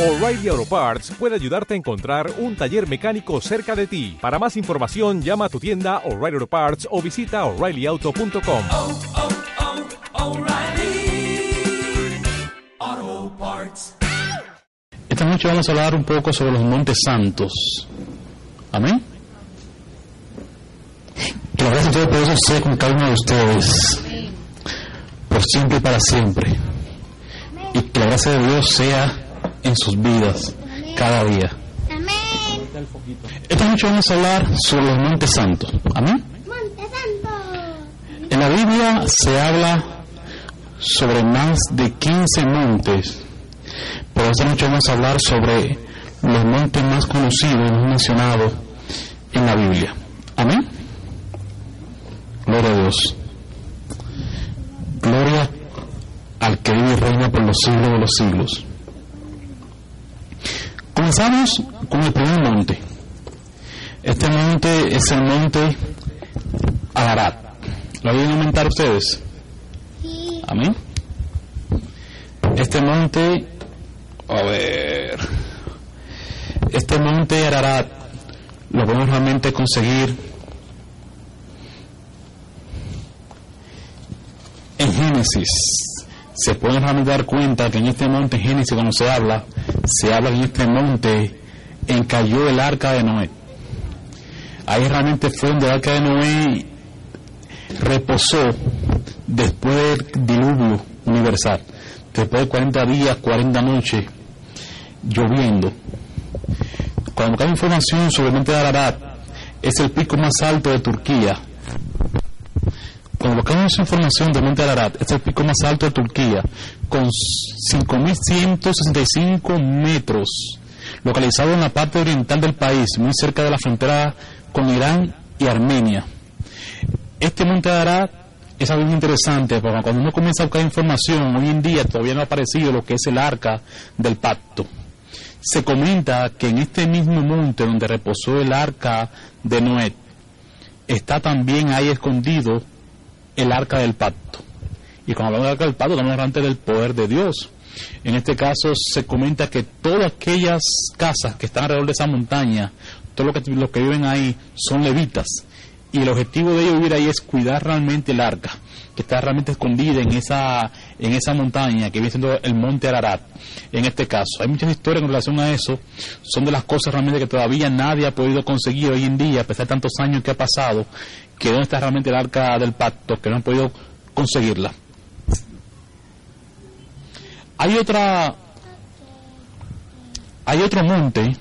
O'Reilly Auto Parts puede ayudarte a encontrar un taller mecánico cerca de ti. Para más información, llama a tu tienda O'Reilly Auto Parts o visita oreillyauto.com. oh, oh, Parts. Esta noche vamos a hablar un poco sobre los montes santos. Amén. Que la gracia de todo eso sea con cada uno de ustedes. Por siempre y para siempre. Y que la gracia de Dios sea en sus vidas cada día. Amén. Esta noche vamos a hablar sobre los montes santos. Amén. En la Biblia se habla sobre más de 15 montes, pero esta noche vamos a hablar sobre los montes más conocidos y mencionados en la Biblia. Amén. Gloria a Dios. Gloria al que vive y reina por los siglos de los siglos. Comenzamos con el primer monte. Este monte es el monte Ararat. ¿Lo oyen aumentar ustedes? Amén. Este monte, a ver, este monte Ararat lo podemos realmente conseguir en Génesis. Se pueden realmente dar cuenta que en este monte Génesis, cuando se habla, se habla en este monte encalló el arca de Noé. Ahí realmente fue donde el arca de Noé reposó después del diluvio universal, después de 40 días, 40 noches lloviendo. Cuando buscamos información sobre el monte de Ararat, es el pico más alto de Turquía. Cuando buscamos información del monte Ararat, es el pico más alto de Turquía, con 5.165 metros, localizado en la parte oriental del país, muy cerca de la frontera con Irán y Armenia. Este monte Ararat es algo muy interesante, porque cuando uno comienza a buscar información, hoy en día todavía no ha aparecido lo que es el arca del pacto. Se comenta que en este mismo monte donde reposó el arca de Noé, está también ahí escondido el arca del pacto. Y cuando hablamos del arca del pacto, estamos hablando del poder de Dios. En este caso se comenta que todas aquellas casas que están alrededor de esa montaña, todos los que, los que viven ahí son levitas. Y el objetivo de ellos vivir ahí es cuidar realmente el arca, está realmente escondida en esa, en esa montaña, que viene siendo el monte Ararat. En este caso, hay muchas historias en relación a eso, son de las cosas realmente que todavía nadie ha podido conseguir hoy en día, a pesar de tantos años que ha pasado, que dónde está realmente el arca del pacto, que no han podido conseguirla. Hay otra, hay otro monte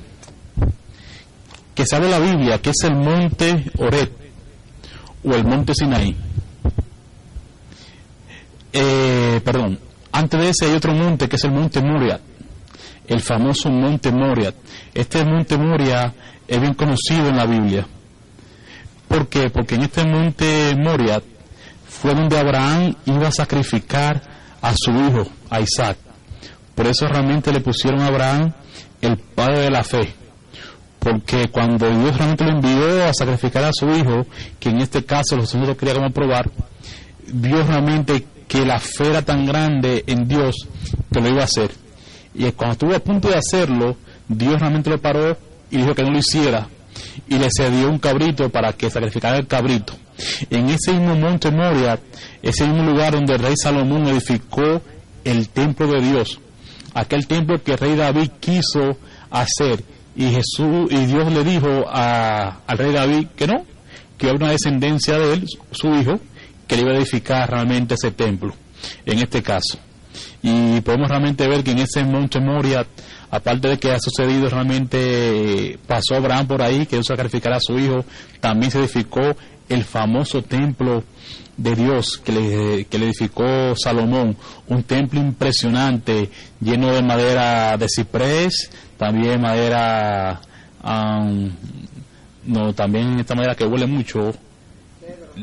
que sale en la Biblia, que es el monte Oret o el monte Sinaí. Eh, perdón, antes de ese hay otro monte que es el monte Moriat, el famoso monte Moriat. Este monte Moria es bien conocido en la Biblia. ¿Por qué? Porque en este monte Moriat fue donde Abraham iba a sacrificar a su hijo, a Isaac. Por eso realmente le pusieron a Abraham el padre de la fe. Porque cuando Dios realmente lo envió a sacrificar a su hijo, que en este caso los señores quería como probar, vio realmente que la fe era tan grande en Dios que lo iba a hacer. Y cuando estuvo a punto de hacerlo, Dios realmente lo paró y dijo que no lo hiciera. Y le cedió un cabrito para que sacrificara el cabrito. En ese mismo monte Moria, ese mismo lugar donde el rey Salomón edificó el templo de Dios, aquel templo que el rey David quiso hacer, y Jesús y Dios le dijo a- al rey David que no, que una descendencia de él, su hijo, que le iba a edificar realmente ese templo, en este caso. Y podemos realmente ver que en ese monte Moria, aparte de que ha sucedido realmente, pasó Abraham por ahí, que iba a sacrificar a su hijo, también se edificó el famoso templo de Dios que le, que le edificó Salomón, un templo impresionante, lleno de madera de ciprés, también madera, am, no, también esta madera que huele mucho,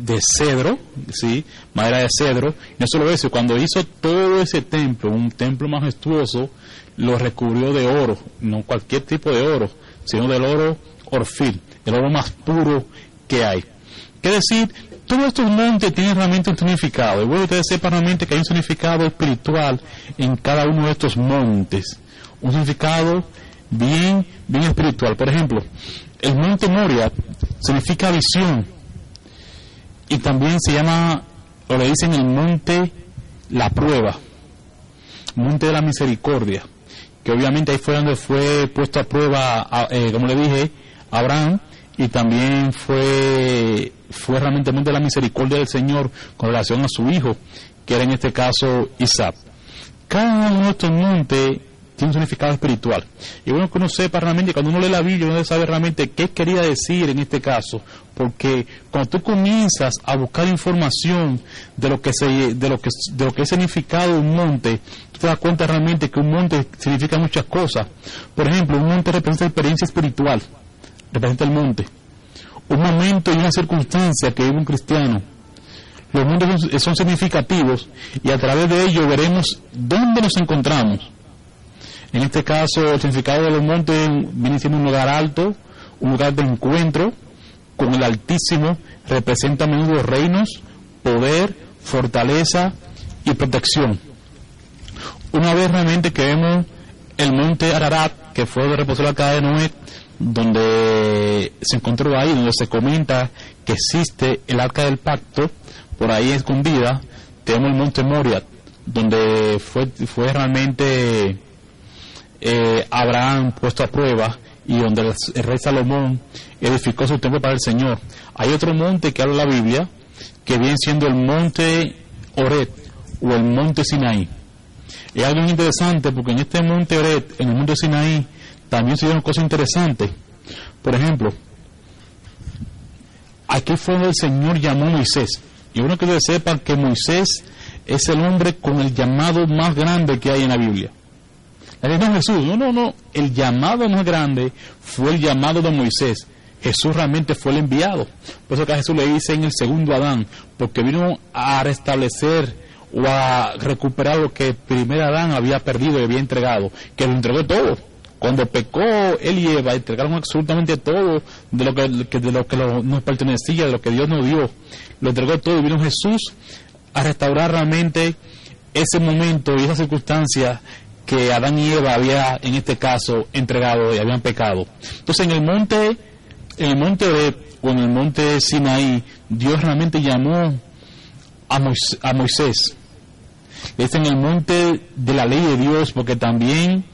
de cedro, sí, madera de cedro. No solo eso, cuando hizo todo ese templo, un templo majestuoso, lo recubrió de oro, no cualquier tipo de oro, sino del oro orfil, el oro más puro que hay. ¿Qué decir? Todos estos montes tienen realmente un significado. Y bueno, ustedes sepan realmente que hay un significado espiritual en cada uno de estos montes. un significado bien, bien espiritual. Por ejemplo, el monte Moria significa visión y también se llama, o le dicen el monte la prueba, monte de la misericordia, que obviamente ahí fue donde fue puesto a prueba, eh, como le dije, Abraham, y también fue, fue realmente el monte de la misericordia del Señor con relación a su hijo, que era en este caso Isaac. Cada uno de estos montes tiene un significado espiritual. Y bueno que uno sepa realmente, cuando uno lee la Biblia, uno saber realmente qué quería decir en este caso. Porque cuando tú comienzas a buscar información de lo que se, de lo que, de lo que es significado un monte, tú te das cuenta realmente que un monte significa muchas cosas. Por ejemplo, un monte representa experiencia espiritual, representa el monte. Un momento y una circunstancia que vive un cristiano. Los montes son, son significativos y a través de ello veremos dónde nos encontramos. En este caso, el significado de los montes viene siendo un lugar alto, un lugar de encuentro con el Altísimo, representa a menudo reinos, poder, fortaleza y protección. Una vez realmente que vemos el monte Ararat, que fue donde reposó la casa de Noé, donde se encontró ahí, donde se comenta que existe el arca del pacto, por ahí escondida, tenemos el monte Moriah, donde fue, fue realmente eh, Abraham puesto a prueba y donde el, rey Salomón edificó su templo para el Señor. Hay otro monte que habla la Biblia, que viene siendo el monte Oret o el monte Sinaí. Es algo muy interesante porque en este monte Oret, en el monte Sinaí, también se dieron cosas interesantes. Por ejemplo, aquí fue donde el Señor llamó a Moisés. Y uno que sepan que Moisés es el hombre con el llamado más grande que hay en la Biblia. No Jesús, no, no, no. El llamado más grande fue el llamado de Moisés. Jesús realmente fue el enviado. Por eso que Jesús le dice en el segundo Adán, porque vino a restablecer o a recuperar lo que el primer Adán había perdido y había entregado, que lo entregó todo. Cuando pecó él y Eva, entregaron absolutamente todo de lo que, de lo que nos pertenecía, de lo que Dios nos dio. Lo entregó todo y vino Jesús a restaurar realmente ese momento y esa circunstancia que Adán y Eva había en este caso entregado y habían pecado. Entonces en el monte, en el monte Oreb o en el monte Sinaí, Dios realmente llamó a Mois- a Moisés. Es en el monte de la ley de Dios, porque también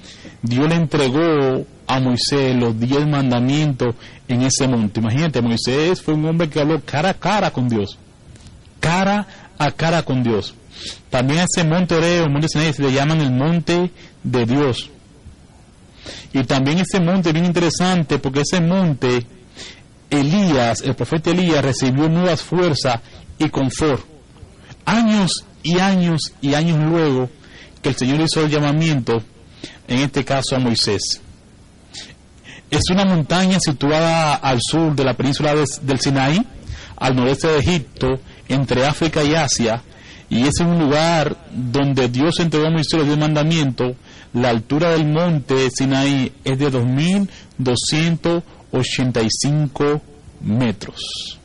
Dios le entregó a Moisés los diez mandamientos en ese monte. Imagínate, Moisés fue un hombre que habló cara a cara con Dios. Cara a cara con Dios. También a ese monte Oreo, el monte Sinaí, se le llaman el monte de Dios. Y también ese monte es bien interesante porque ese monte, Elías, el profeta Elías, recibió nuevas fuerzas y confort. Años y años y años luego que el Señor hizo el llamamiento, en este caso a Moisés. Es una montaña situada al sur de la península de- del Sinaí, al noreste de Egipto, entre África y Asia, y es un lugar donde Dios entregó a Moisés los diez mandamientos. La altura del monte Sinaí es de 2.285 metros.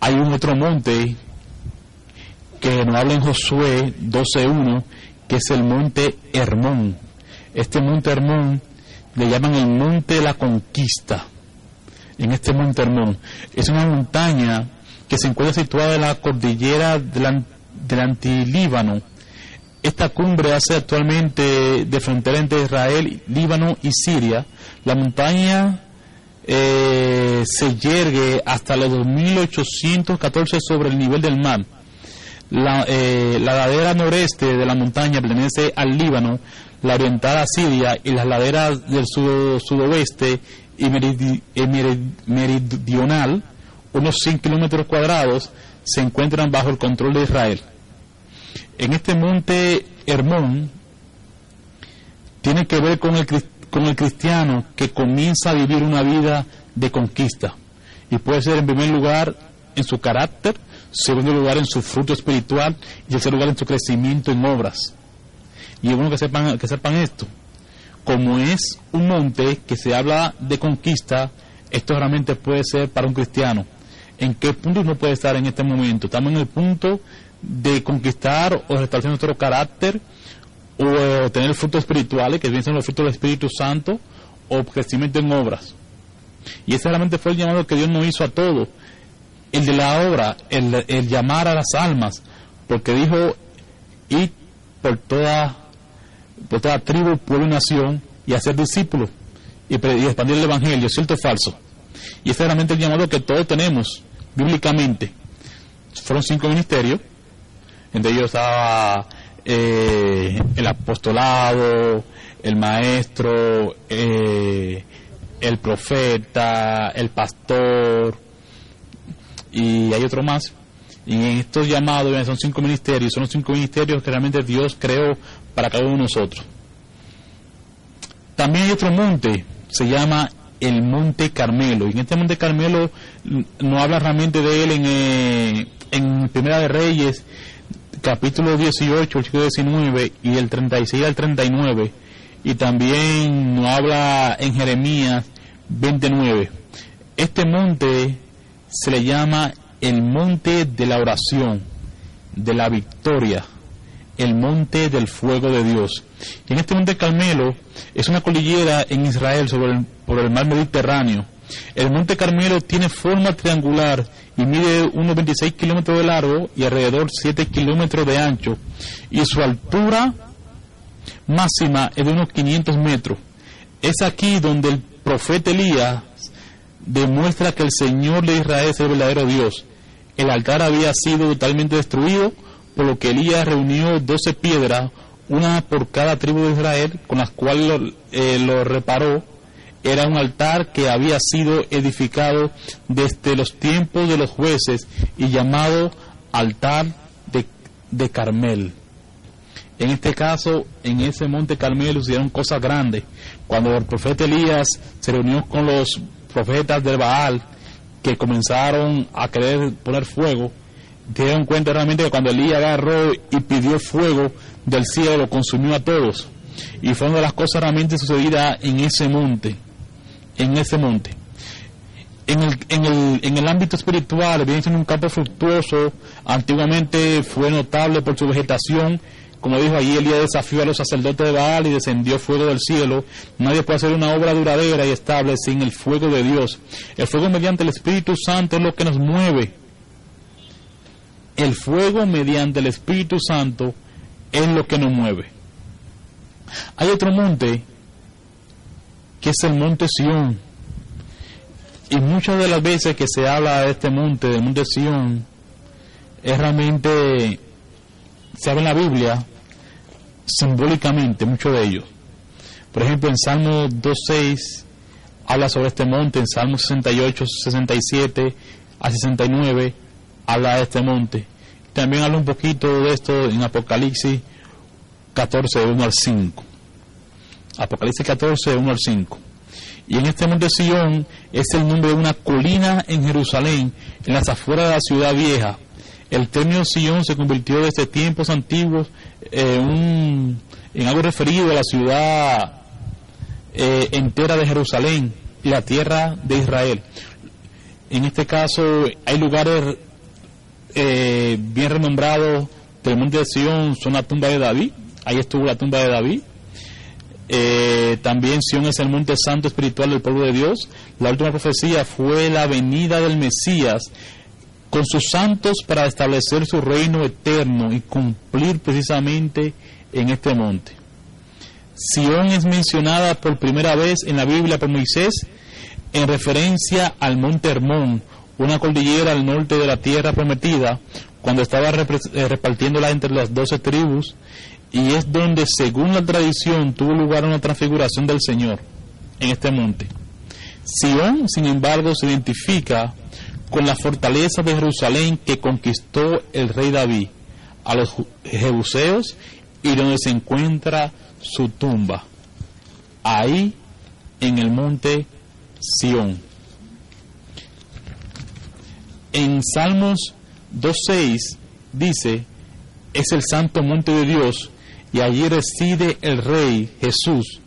Hay un otro monte que nos habla en Josué 12.1, que es el monte Hermón. Este monte Hermón le llaman el monte de la conquista. En este monte Hermón es una montaña que se encuentra situada en la cordillera del, del Antilíbano. Esta cumbre hace actualmente de frontera entre Israel, Líbano y Siria. La montaña eh, se yergue hasta los 2.814 sobre el nivel del mar. La, eh, la ladera noreste de la montaña pertenece al Líbano, la oriental a Siria y las laderas del sudo- sudoeste y meridi- y meri- meridional, unos 100 kilómetros cuadrados, se encuentran bajo el control de Israel. En este monte Hermón tiene que ver con el, con el cristiano que comienza a vivir una vida de conquista. Y puede ser en primer lugar en su carácter, segundo lugar en su fruto espiritual y tercer lugar en su crecimiento en obras. Y es bueno que sepan, que sepan esto. Como es un monte que se habla de conquista, esto realmente puede ser para un cristiano. ¿En qué punto uno puede estar en este momento? Estamos en el punto de conquistar o restablecer nuestro carácter o eh, tener frutos espirituales, que vienen los frutos del Espíritu Santo, o crecimiento en obras. Y ese realmente fue el llamado que Dios nos hizo a todos. El de la obra, el, llamar a las almas, porque dijo, ir por toda, por toda tribu, pueblo y nación, y hacer discípulos, y expandir el Evangelio, cierto o falso. Y ese es realmente el llamado que todos tenemos, bíblicamente. Fueron cinco ministerios, entre ellos estaba eh, el apostolado, el maestro, eh, el profeta, el pastor, y hay otro más. Y en estos llamados son cinco ministerios, son los cinco ministerios que realmente Dios creó para cada uno de nosotros. También hay otro monte, se llama el Monte Carmelo. Y en este Monte Carmelo no habla realmente de él en, eh, en Primera de Reyes, capítulo 18, versículo 19 y del 36 al 39. Y también no habla en Jeremías 29. Este monte se le llama el monte de la oración, de la victoria, el monte del fuego de Dios. Y en este monte Carmelo es una cordillera en Israel sobre el, por el mar Mediterráneo. El monte Carmelo tiene forma triangular y mide unos 26 kilómetros de largo y alrededor 7 kilómetros de ancho. Y su altura máxima es de unos 500 metros. Es aquí donde el profeta Elías demuestra que el Señor de Israel es el verdadero Dios. El altar había sido totalmente destruido, por lo que Elías reunió 12 piedras, una por cada tribu de Israel, con las cuales lo, eh, lo reparó. Era un altar que había sido edificado desde los tiempos de los jueces y llamado altar de, Carmel. En este caso, en ese monte Carmelo hicieron cosas grandes. Cuando el profeta Elías se reunió con los profetas del Baal, que comenzaron a querer poner fuego, dieron cuenta realmente que cuando Elías agarró y pidió fuego del cielo, lo consumió a todos. Y fue una de las cosas realmente sucedidas en ese monte. En ese monte. En el, en el, en el ámbito espiritual, viene siendo un campo fructuoso. Antiguamente fue notable por su vegetación. Como dijo allí, Elías desafió a los sacerdotes de Baal y descendió fuego del cielo. Nadie puede hacer una obra duradera y estable sin el fuego de Dios. El fuego mediante el Espíritu Santo es lo que nos mueve. El fuego mediante el Espíritu Santo es lo que nos mueve. Hay otro monte que es el monte Sión. Y muchas de las veces que se habla de este monte, del monte Sión, es realmente, se habla en la Biblia simbólicamente, mucho de ellos. Por ejemplo, en Salmo 2.6 habla sobre este monte, en Salmo 68, 67 a 69 habla de este monte. También habla un poquito de esto en Apocalipsis 14, 1 al 5. Apocalipsis 14, 1 al 5. Y en este monte Sion es el nombre de una colina en Jerusalén, en las afueras de la ciudad vieja. El término Sion se convirtió desde tiempos antiguos en, un- en algo referido a la ciudad eh, entera de Jerusalén y la tierra de Israel. En este caso hay lugares eh, bien renombrados del monte de Sion, son la tumba de David, ahí estuvo la tumba de David. Eh, también Sion es el monte santo espiritual del pueblo de Dios. La última profecía fue la venida del Mesías con sus santos para establecer su reino eterno y cumplir precisamente en este monte. Sion es mencionada por primera vez en la Biblia por Moisés en referencia al monte Hermón, una cordillera al norte de la tierra prometida, cuando estaba eh, repartiéndola entre las doce tribus, y es donde, según la tradición, tuvo lugar una transfiguración del Señor en este monte. Sion, sin embargo, se identifica con la fortaleza de Jerusalén que conquistó el rey David a los jebuseos y donde se encuentra su tumba, ahí en el monte Sión. En Salmos 2.6 dice, es el santo monte de Dios y allí reside el rey Jesús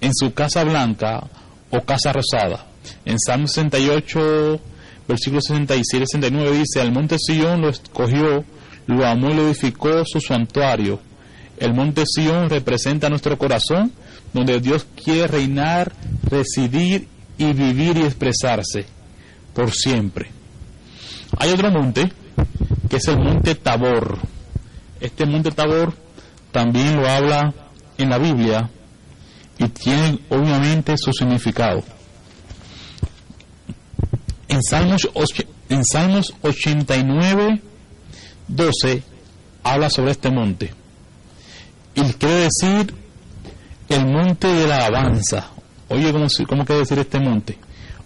en su casa blanca o casa rosada. En Salmo 68, versículo 67 y 69 dice, al monte Sion lo escogió, lo amó y lo edificó su santuario. El monte Sión representa nuestro corazón, donde Dios quiere reinar, residir y vivir y expresarse por siempre. Hay otro monte, que es el monte Tabor. Este monte Tabor también lo habla en la Biblia y tiene obviamente su significado. En Salmos, en Salmos 89, 12 habla sobre este monte. Y quiere decir el monte de la alabanza. Oye, ¿cómo, se- cómo quiere decir este monte?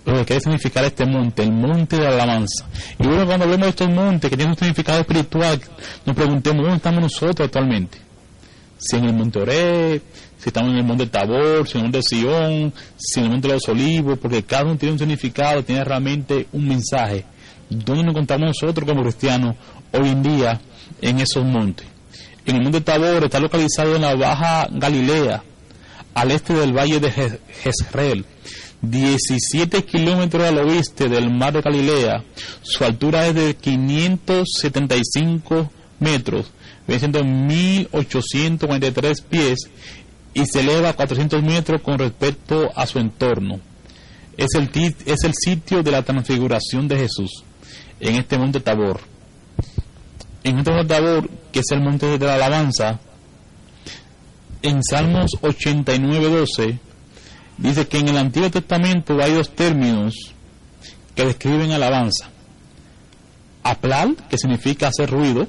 Lo que quiere significar este monte, el monte de la alabanza. Y bueno, cuando de estos montes que tienen un significado espiritual, nos preguntemos dónde estamos nosotros actualmente. Si en el monte Oré, si estamos en el monte Tabor, si en el monte Sion, si en el monte de los Olivos, porque cada uno tiene un significado, tiene realmente un mensaje. ¿Dónde nos encontramos nosotros como cristianos hoy en día en esos montes? En el monte Tabor está localizado en la Baja Galilea, al este del valle de Je- Jezreel, 17 kilómetros al oeste del mar de Galilea. Su altura es de 575 metros, viene siendo 1843 pies y se eleva a 400 metros con respecto a su entorno. Es el, es el sitio de la transfiguración de Jesús en este monte Tabor. En este monte Tabor, que es el monte de la alabanza, en Salmos 89:12 dice que en el Antiguo Testamento hay dos términos que describen alabanza. Aplal, que significa hacer ruido,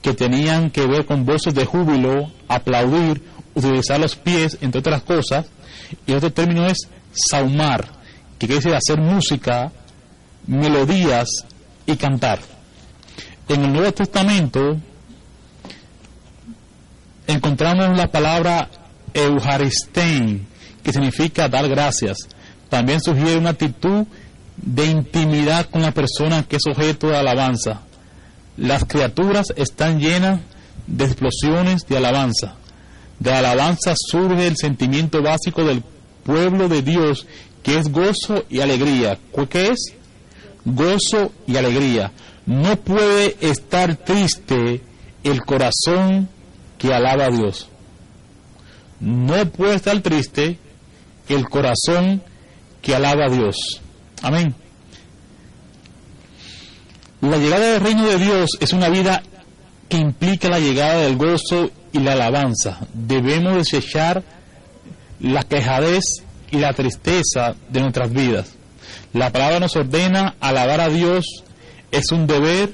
que tenían que ver con voces de júbilo, aplaudir, utilizar los pies, entre otras cosas. Y otro término es saumar, que quiere decir hacer música, melodías y cantar. En el Nuevo Testamento encontramos la palabra Eucharistein, que significa dar gracias. También sugiere una actitud de intimidad con la persona que es objeto de alabanza. Las criaturas están llenas de explosiones de alabanza. De alabanza surge el sentimiento básico del pueblo de Dios, que es gozo y alegría. ¿Cu- ¿Qué es? Gozo y alegría. No puede estar triste el corazón que alaba a Dios. No puede estar triste el corazón que alaba a Dios. Amén. La llegada del reino de Dios es una vida que implica la llegada del gozo y la alabanza. Debemos desechar la quejadez y la tristeza de nuestras vidas. La palabra nos ordena alabar a Dios, es un deber,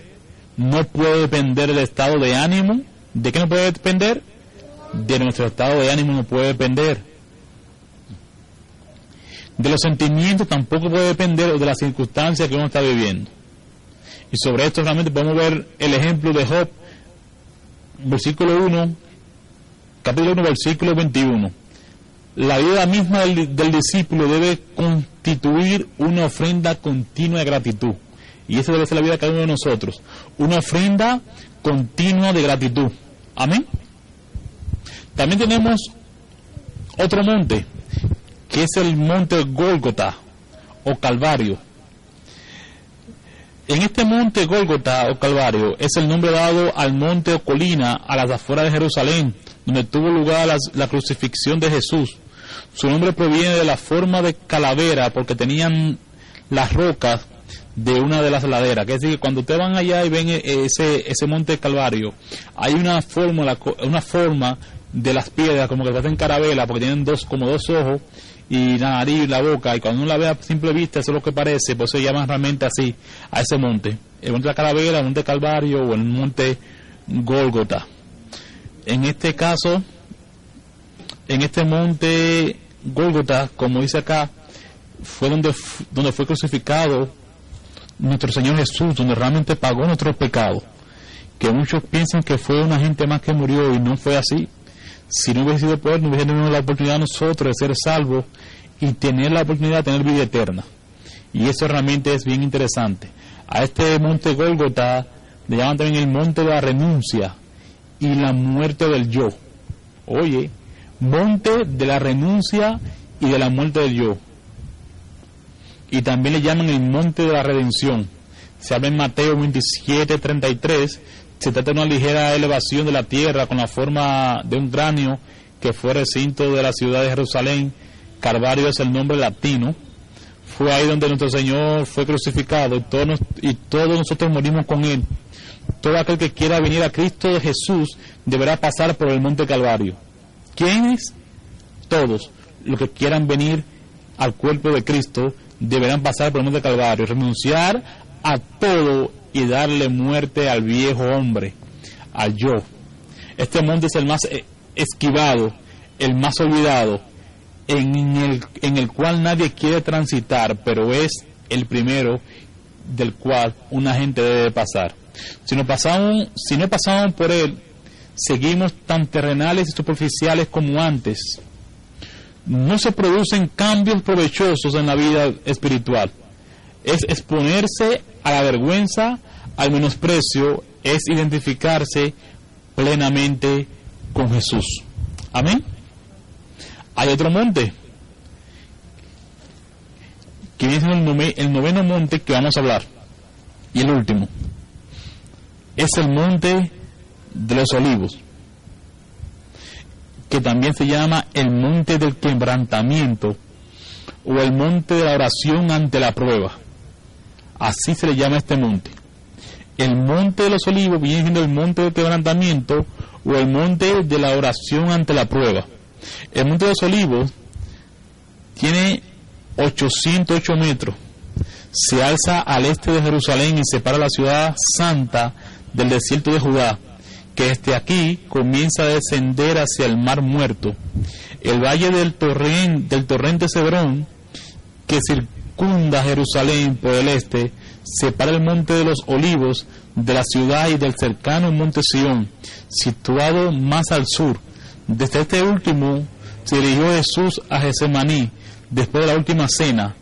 no puede depender del estado de ánimo. ¿De qué no puede depender? De nuestro estado de ánimo no puede depender. De los sentimientos tampoco puede depender de las circunstancias que uno está viviendo. Y sobre esto realmente podemos ver el ejemplo de Job, versículo 1, capítulo 1, versículo 21. La vida misma del, del discípulo debe constituir una ofrenda continua de gratitud. Y esa debe ser la vida de cada uno de nosotros. Una ofrenda continua de gratitud. Amén. También tenemos otro monte, es el monte Gólgota o Calvario. En este monte Gólgota o Calvario es el nombre dado al monte o colina a las afueras de Jerusalén, donde tuvo lugar la, crucifixión de Jesús. Su nombre proviene de la forma de calavera porque tenían las rocas de una de las laderas. Que es decir, cuando ustedes van allá y ven e- ese, ese monte Calvario, hay una forma, la co- una forma de las piedras como que parecen carabela porque tienen dos como dos ojos y la nariz la boca y cuando uno la ve a simple vista eso es lo que parece pues se llama realmente así a ese monte. El monte de la calavera el monte calvario o el monte Gólgota. En este caso en este monte Gólgota como dice acá fue donde, donde fue crucificado nuestro Señor Jesús donde realmente pagó nuestros pecados. Que muchos piensan que fue una gente más que murió y no fue así si no hubiese sido por no hubiese tenido la oportunidad nosotros de ser salvos y tener la oportunidad de tener vida eterna. Y eso realmente es bien interesante. A este monte Gólgota le llaman también el monte de la renuncia y la muerte del yo. Oye, monte de la renuncia y de la muerte del yo. Y también le llaman el monte de la redención. Se habla en Mateo 27, 33, se trata de una ligera elevación de la tierra con la forma de un cráneo que fue recinto de la ciudad de Jerusalén. Calvario es el nombre latino. Fue ahí donde nuestro Señor fue crucificado y todos, nos- y todos nosotros morimos con Él. Todo aquel que quiera venir a Cristo de Jesús deberá pasar por el monte Calvario. ¿Quiénes? Todos los que quieran venir al cuerpo de Cristo deberán pasar por el monte Calvario, renunciar a todo y darle muerte al viejo hombre, al yo. Este monte es el más eh, esquivado, el más olvidado, en el, en el cual nadie quiere transitar, pero es el primero del cual una gente debe pasar. Si no pasamos, si no pasamos por él, seguimos tan terrenales y superficiales como antes. No se producen cambios provechosos en la vida espiritual. Es exponerse a la vergüenza, al menosprecio, es identificarse plenamente con Jesús. Amén. Hay otro monte, que nove- el noveno monte que vamos a hablar, y el último. Es el monte de los olivos, que también se llama el monte del quebrantamiento, o el monte de la oración ante la prueba. Así se le llama este monte. El monte de los olivos viene siendo el monte del quebrantamiento o el monte de la oración ante la prueba. El monte de los olivos tiene 808 metros. Se alza al este de Jerusalén y separa la ciudad santa del desierto de Judá, que desde aquí comienza a descender hacia el mar muerto. El valle del, torrente, del torrente Cebrón, que circunda Jerusalén por el este, separa el monte de los olivos de la ciudad y del cercano monte Sión, situado más al sur. Desde este último se dirigió Jesús a Gesemaní después de la última cena,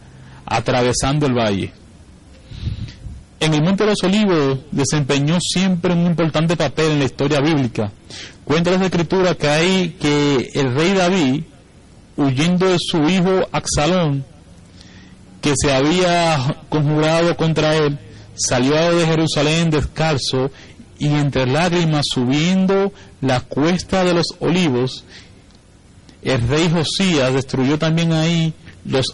atravesando el valle. En el Monte de los Olivos desempeñó siempre un importante papel en la historia bíblica. Cuenta las escrituras que hay que el rey David, huyendo de su hijo Axalón, que se había conjurado contra él, salió de Jerusalén descalzo y entre lágrimas subiendo la cuesta de los olivos, el rey Josías destruyó también ahí los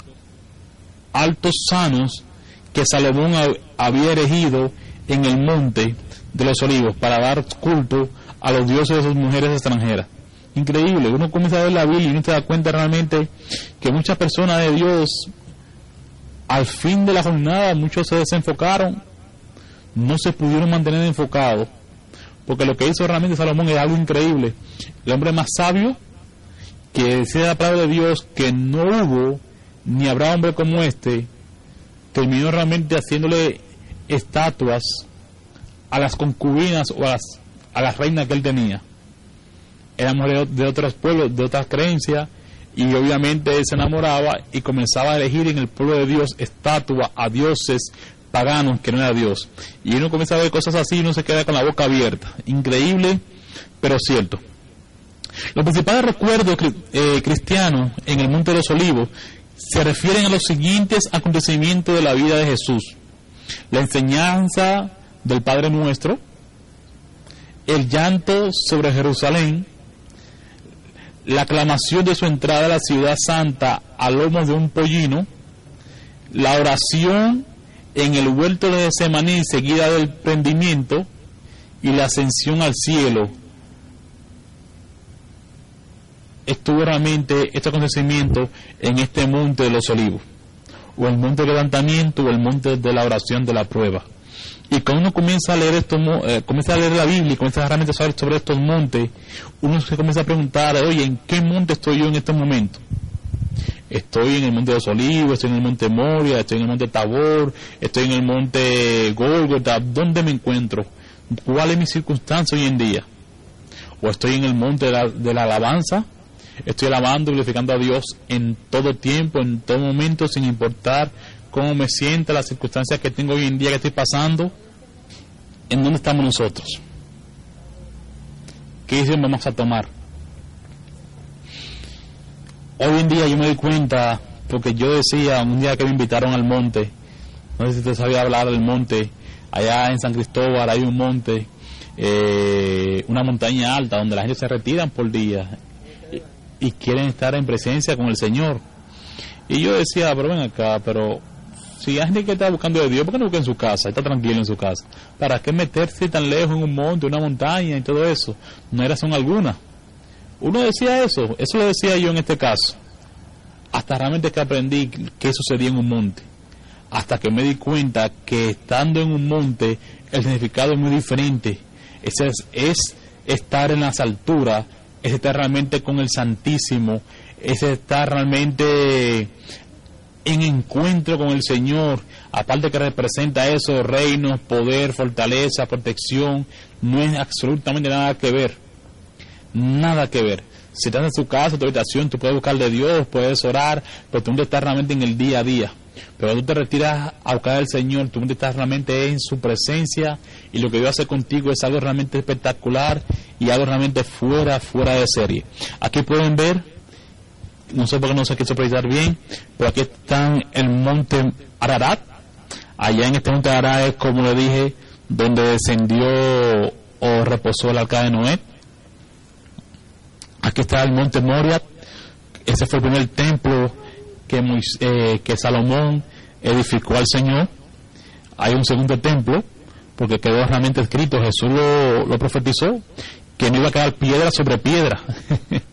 altos sanos que Salomón hab- había erigido en el monte de los olivos para dar culto a los dioses de sus mujeres extranjeras. Increíble, uno comienza a ver la Biblia y uno se da cuenta realmente que muchas personas de Dios al fin de la jornada muchos se desenfocaron, no se pudieron mantener enfocados, porque lo que hizo realmente Salomón es algo increíble. El hombre más sabio que decía la palabra de Dios que no hubo ni habrá hombre como este, terminó realmente haciéndole estatuas a las concubinas o a las, a las reinas que él tenía. Eran mujeres de otros pueblos, de otras creencias, y obviamente él se enamoraba y comenzaba a elegir en el pueblo de Dios estatuas a dioses paganos que no era Dios. Y uno comienza a ver cosas así y uno se queda con la boca abierta. Increíble, pero cierto. Los principales recuerdos eh, cristianos en el Monte de los Olivos se refieren a los siguientes acontecimientos de la vida de Jesús. La enseñanza del Padre Nuestro, el llanto sobre Jerusalén, la aclamación de su entrada a la ciudad santa a lomos de un pollino, la oración en el huerto de Semaní seguida del prendimiento y la ascensión al cielo. Estuvo realmente este acontecimiento en este monte de los olivos, o el monte del levantamiento, o el monte de la oración de la prueba. Y cuando uno comienza a leer esto, comienza a leer la Biblia y comienza realmente a saber sobre estos montes, uno se comienza a preguntar, oye, ¿en qué monte estoy yo en este momento? Estoy en el monte de los olivos, estoy en el monte Moria, estoy en el monte Tabor, estoy en el monte Golgotha, ¿dónde me encuentro? ¿Cuál es mi circunstancia hoy en día? ¿O estoy en el monte de la, de la alabanza? Estoy alabando y glorificando a Dios en todo tiempo, en todo momento, sin importar cómo me sienta, las circunstancias que tengo hoy en día que estoy pasando. ¿En dónde estamos nosotros? ¿Qué decisión vamos a tomar? Hoy en día yo me doy cuenta, porque yo decía un día que me invitaron al monte, no sé si usted sabía hablar del monte, allá en San Cristóbal hay un monte eh, una montaña alta donde la gente se retiran por día y quieren estar en presencia con el Señor. Y yo decía, pero ven acá, pero si hay gente que está buscando de Dios, ¿por qué no busca en su casa? Está tranquilo en su casa. ¿Para qué meterse tan lejos en un monte, una montaña y todo eso? No hay razón alguna. Uno decía eso, eso lo decía yo en este caso. Hasta realmente que aprendí qué sucedía en un monte. Hasta que me di cuenta que estando en un monte, el significado es muy diferente. Ese es, es estar en las alturas, es estar realmente con el Santísimo, es estar realmente en encuentro con el Señor, aparte que representa eso, reinos, poder, fortaleza, protección, no es absolutamente nada que ver, nada que ver. Si estás en tu casa, tu habitación, tú puedes buscar de Dios, puedes orar, pero tú no estás realmente en el día a día. Pero tú te retiras a buscar al Señor, tú no estás realmente en su presencia y lo que Dios hace contigo es algo realmente espectacular y algo realmente fuera, fuera de serie. Aquí pueden ver no sé por qué no se quiso proyectar bien, pero aquí están el monte Ararat. Allá en este monte Ararat es como le dije, donde descendió o reposó el arca de Noé. Aquí está el monte Moriat. Ese fue el primer templo que, eh, que Salomón edificó al Señor. Hay un segundo templo, porque quedó realmente escrito, Jesús lo, lo profetizó, que no iba a quedar piedra sobre piedra.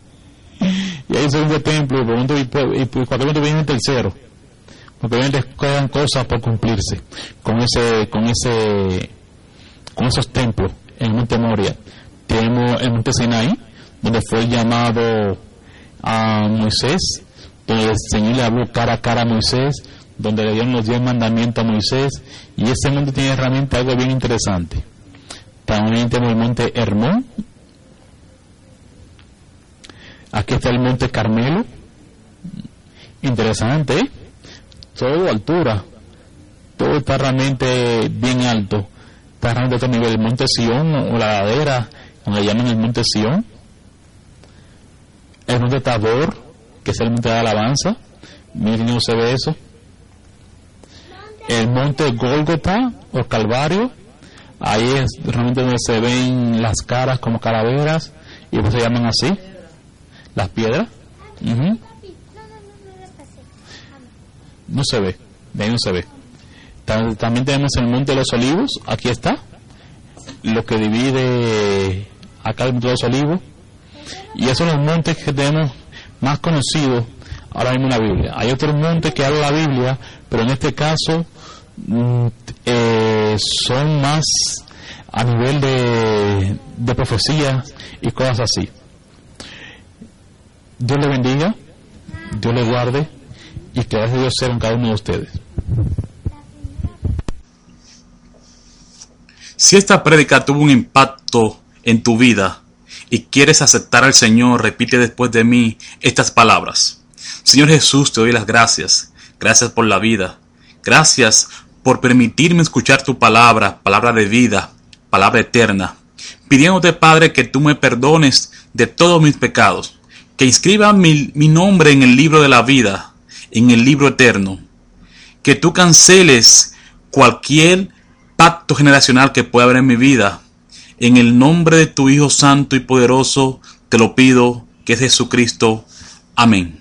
y hay un segundo templo y, por y, por- y cualquier momento viene el tercero porque obviamente quedan cosas por cumplirse con ese con ese con esos templos en monte Moria. Tenemos el monte Sinai donde fue llamado a Moisés donde el Señor le habló cara a cara a Moisés donde le dieron los diez mandamientos a Moisés y ese monte tiene realmente algo bien interesante. También tenemos el monte Hermón Aquí está el Monte Carmelo. Interesante, ¿eh? Todo altura. Todo está realmente bien alto. Está realmente a nivel. El Monte Sión o la ladera, donde llaman el Monte Sión. El Monte Tabor, que es el Monte de Alabanza. Miren cómo se ve eso. El Monte Gólgota o Calvario. Ahí es realmente donde se ven las caras como calaveras y por eso se llaman así las piedras no, se ve de ahí no se ve. Ta- también tenemos el monte de los olivos aquí está. Lo que divide acá el monte de los olivos. Y esos son los montes que tenemos más conocidos ahora mismo en la Biblia. Hay otros montes que habla la Biblia pero en este caso mm, eh, son más a nivel de, de y cosas así Dios le bendiga, Dios le guarde y que gracias a Dios sea con cada uno de ustedes. Si esta prédica tuvo un impacto en tu vida y quieres aceptar al Señor, repite después de mí estas palabras. Señor Jesús, te doy las gracias. Gracias por la vida. Gracias por permitirme escuchar tu palabra, palabra de vida, palabra eterna. Pidiéndote, Padre, que tú me perdones de todos mis pecados, que inscriba mi, nombre en el libro de la vida, en el libro eterno. Que tú canceles cualquier pacto generacional que pueda haber en mi vida. En el nombre de tu Hijo Santo y Poderoso, te lo pido, que es Jesucristo. Amén.